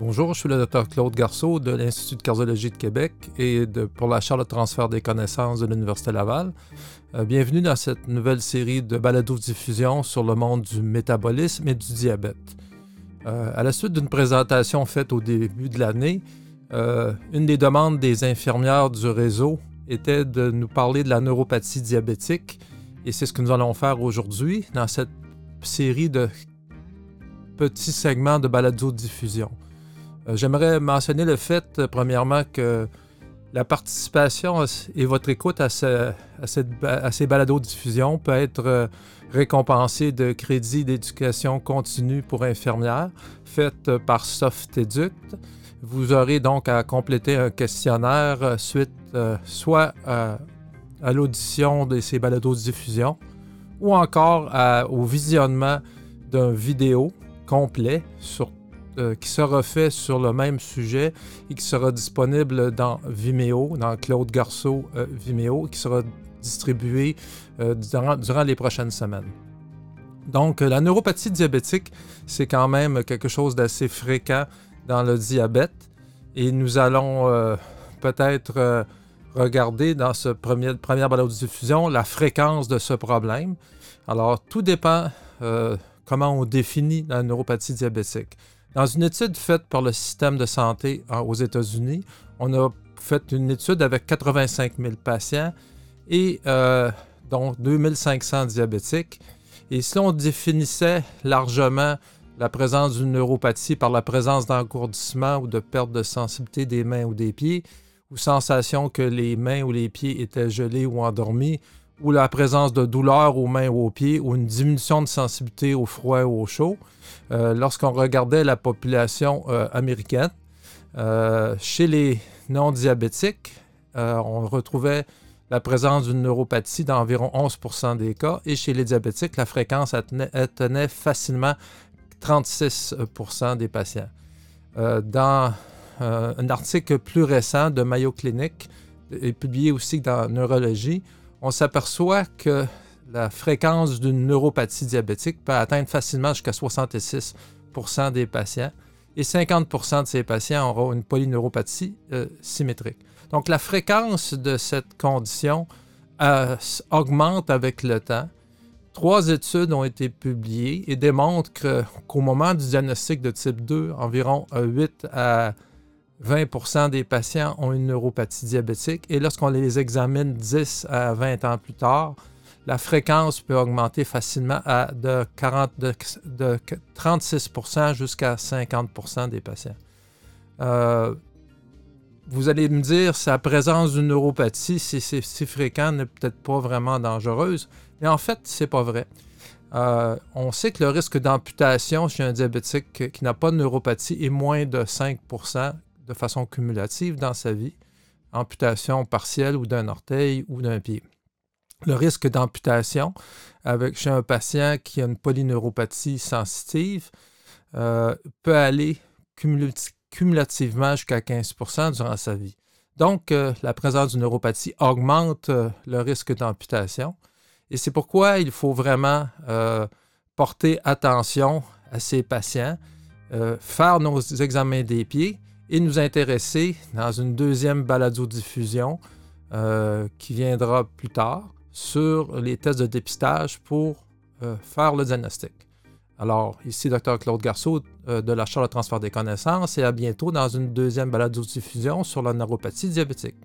Bonjour, je suis le Dr Claude Garceau de l'Institut de cardiologie de Québec et pour la Charte de transfert des connaissances de l'Université Laval. Euh, bienvenue dans cette nouvelle série de balados-diffusion sur le monde du métabolisme et du diabète. Euh, à la suite d'une présentation faite au début de l'année, euh, une des demandes des infirmières du réseau était de nous parler de la neuropathie diabétique et c'est ce que nous allons faire aujourd'hui dans cette série de petits segments de balado-diffusion. Euh, j'aimerais mentionner le fait, euh, premièrement, que la participation et votre écoute à, ces balados-diffusions peut être euh, récompensée de crédits d'éducation continue pour infirmières faite par SoftEduct. Vous aurez donc à compléter un questionnaire suite soit à, l'audition de ces balados-diffusions ou encore au visionnement d'un vidéo complet sur euh, qui sera fait sur le même sujet et qui sera disponible dans Vimeo, dans Claude Garceau euh, Vimeo, qui sera distribué euh, durant, les prochaines semaines. Donc, la neuropathie diabétique, c'est quand même quelque chose d'assez fréquent dans le diabète et nous allons peut-être regarder dans ce premier, première balade de diffusion la fréquence de ce problème. Alors, tout dépend comment on définit la neuropathie diabétique. Dans une étude faite par le système de santé aux États-Unis, on a fait une étude avec 85 000 patients et euh, donc 2500 diabétiques. Et si on définissait largement la présence d'une neuropathie par la présence d'engourdissement ou de perte de sensibilité des mains ou des pieds, ou sensation que les mains ou les pieds étaient gelés ou endormis, ou la présence de douleurs aux mains ou aux pieds, ou une diminution de sensibilité au froid ou au chaud, euh, lorsqu'on regardait la population euh, américaine, euh, chez les non-diabétiques, on retrouvait la présence d'une neuropathie d'environ 11% des cas, et chez les diabétiques, la fréquence attenait, facilement 36% des patients. dans un article plus récent de Mayo Clinic, et publié aussi dans Neurologie, on s'aperçoit que la fréquence d'une neuropathie diabétique peut atteindre facilement jusqu'à 66% des patients et 50% de ces patients auront une polyneuropathie euh, symétrique. Donc la fréquence de cette condition euh, augmente avec le temps. Trois études ont été publiées et démontrent qu'au moment du diagnostic de type 2, environ 8 à 20% des patients ont une neuropathie diabétique et lorsqu'on les examine 10 à 20 ans plus tard, la fréquence peut augmenter facilement à de, 40, de, 36% jusqu'à 50% des patients. Euh, vous allez me dire, sa présence d'une neuropathie, si c'est si fréquent, n'est peut-être pas vraiment dangereuse, mais en fait, c'est pas vrai. Euh, on sait que le risque d'amputation chez un diabétique qui n'a pas de neuropathie est moins de 5 de façon cumulative dans sa vie, amputation partielle ou d'un orteil ou d'un pied le risque d'amputation avec, chez un patient qui a une polyneuropathie sensitive euh, peut aller cumulativement jusqu'à 15% durant sa vie. Donc, euh, la présence d'une neuropathie augmente euh, le risque d'amputation. Et c'est pourquoi il faut vraiment porter attention à ces patients, faire nos examens des pieds et nous intéresser dans une deuxième balado-diffusion qui viendra plus tard sur les tests de dépistage pour euh, faire le diagnostic. Alors, ici, Dr. Claude Garceau euh, de la Chambre de transfert des connaissances et à bientôt dans une deuxième balade-diffusion sur la neuropathie diabétique.